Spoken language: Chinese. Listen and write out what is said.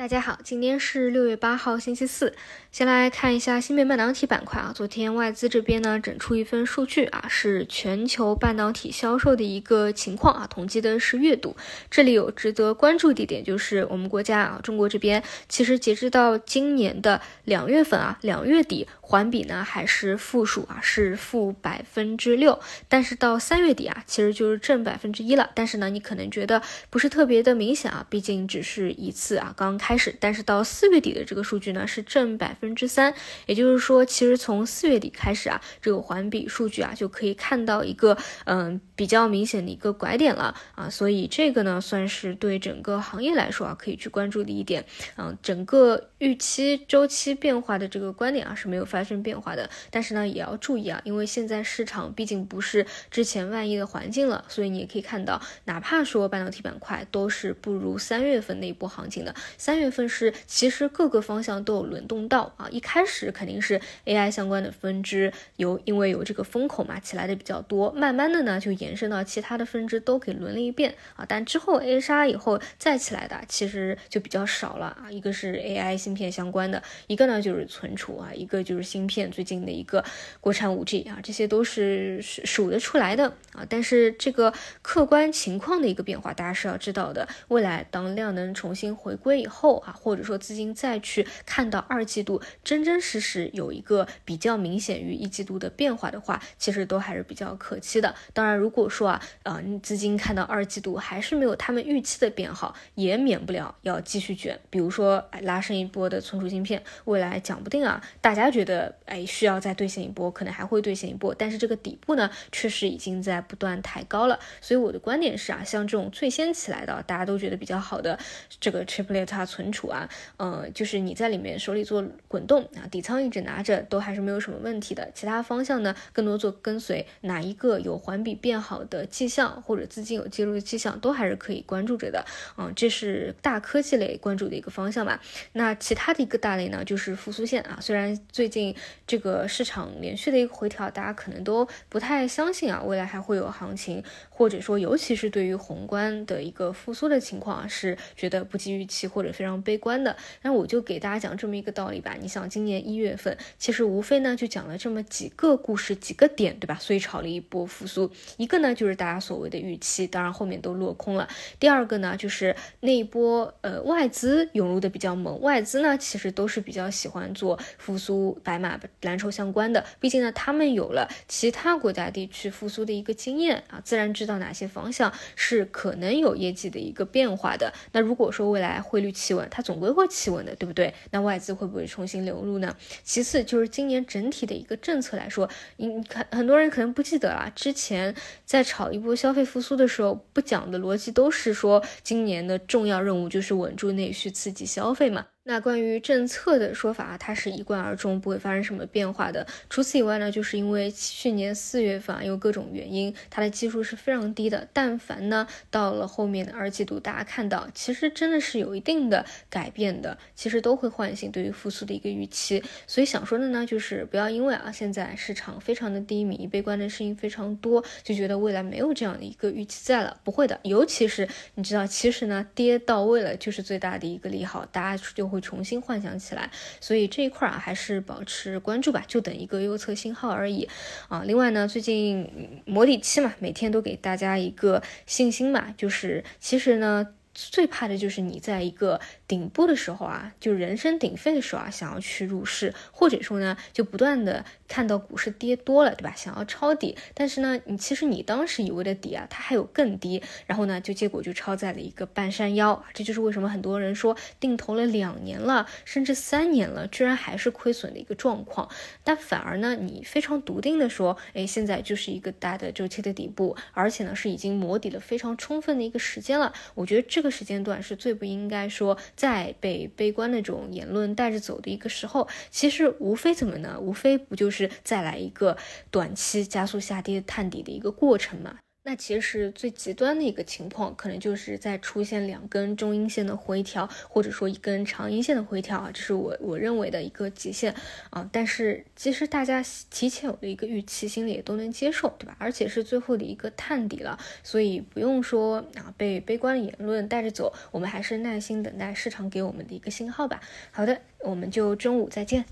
大家好，今天是六月八号，星期四。先来看一下芯片半导体板块啊，昨天外资这边呢整出一份数据啊，是全球半导体销售的一个情况啊，统计的是月度。这里有值得关注的点，就是我们国家啊，中国这边其实截止到今年的两月份啊，两月底环比呢还是负数啊，是负百分之六。但是到三月底啊，其实就是正百分之一了。但是呢，你可能觉得不是特别的明显啊，毕竟只是一次啊，刚开。开始，但是到四月底的这个数据呢是正百分之三，也就是说，其实从四月底开始啊，这个环比数据啊就可以看到一个嗯比较明显的一个拐点了。啊，所以这个呢算是对整个行业来说啊可以去关注的一点，嗯，整个预期周期变化的这个观点啊是没有发生变化的，但是呢也要注意啊，因为现在市场毕竟不是之前万亿的环境了，所以你也可以看到，哪怕说半导体板块都是不如三月份那一波行情的三。月份是其实各个方向都有轮动到啊，一开始肯定是 AI 相关的分支有，因为有这个风口嘛，起来的比较多，慢慢的呢就延伸到其他的分支都给轮了一遍啊，但之后 A 杀以后再起来的其实就比较少了啊，一个是 AI 芯片相关的，一个呢就是存储啊，一个就是芯片最近的一个国产五 G 啊，这些都是数得出来的啊，但是这个客观情况的一个变化，大家是要知道的，未来当量能重新回归以后。啊，或者说资金再去看到二季度真真实实有一个比较明显于一季度的变化的话，其实都还是比较可期的。当然，如果说啊，呃，资金看到二季度还是没有他们预期的变好，也免不了要继续卷。比如说，拉升一波的存储芯片，未来讲不定啊，大家觉得哎需要再兑现一波，可能还会兑现一波。但是这个底部呢，确实已经在不断抬高了。所以我的观点是啊，像这种最先起来的，大家都觉得比较好的这个 triplet 存。存储啊，嗯，就是你在里面手里做滚动啊，底仓一直拿着都还是没有什么问题的。其他方向呢，更多做跟随，哪一个有环比变好的迹象，或者资金有介入的迹象，都还是可以关注着的。嗯，这是大科技类关注的一个方向吧。那其他的一个大类呢，就是复苏线啊。虽然最近这个市场连续的一个回调，大家可能都不太相信啊，未来还会有行情，或者说，尤其是对于宏观的一个复苏的情况啊，是觉得不及预期或者非常。悲观的，那我就给大家讲这么一个道理吧。你想，今年一月份其实无非呢就讲了这么几个故事、几个点，对吧？所以炒了一波复苏。一个呢就是大家所谓的预期，当然后面都落空了。第二个呢就是那一波呃外资涌入的比较猛，外资呢其实都是比较喜欢做复苏白马蓝筹相关的，毕竟呢他们有了其他国家地区复苏的一个经验啊，自然知道哪些方向是可能有业绩的一个变化的。那如果说未来汇率企稳，它总归会企稳的，对不对？那外资会不会重新流入呢？其次就是今年整体的一个政策来说，你你看很多人可能不记得了，之前在炒一波消费复苏的时候，不讲的逻辑都是说今年的重要任务就是稳住内需、刺激消费嘛。那关于政策的说法，它是一贯而终，不会发生什么变化的。除此以外呢，就是因为去年四月份啊，因为各种原因，它的基数是非常低的。但凡呢，到了后面的二季度，大家看到其实真的是有一定的改变的，其实都会唤醒对于复苏的一个预期。所以想说的呢，就是不要因为啊现在市场非常的低迷，悲观的声音非常多，就觉得未来没有这样的一个预期在了。不会的，尤其是你知道，其实呢，跌到位了就是最大的一个利好，大家就。会重新幻想起来，所以这一块啊还是保持关注吧，就等一个右侧信号而已啊。另外呢，最近模拟期嘛，每天都给大家一个信心嘛，就是其实呢。最怕的就是你在一个顶部的时候啊，就人声鼎沸的时候啊，想要去入市，或者说呢，就不断的看到股市跌多了，对吧？想要抄底，但是呢，你其实你当时以为的底啊，它还有更低，然后呢，就结果就抄在了一个半山腰，这就是为什么很多人说定投了两年了，甚至三年了，居然还是亏损的一个状况。但反而呢，你非常笃定的说，哎，现在就是一个大的周期的底部，而且呢，是已经磨底了非常充分的一个时间了。我觉得这个。时间段是最不应该说在被悲观那种言论带着走的一个时候。其实无非怎么呢？无非不就是再来一个短期加速下跌探底的一个过程嘛？那其实最极端的一个情况，可能就是在出现两根中阴线的回调，或者说一根长阴线的回调啊，这是我我认为的一个极限啊。但是其实大家提前有的一个预期，心里也都能接受，对吧？而且是最后的一个探底了，所以不用说啊被悲观的言论带着走，我们还是耐心等待市场给我们的一个信号吧。好的，我们就中午再见。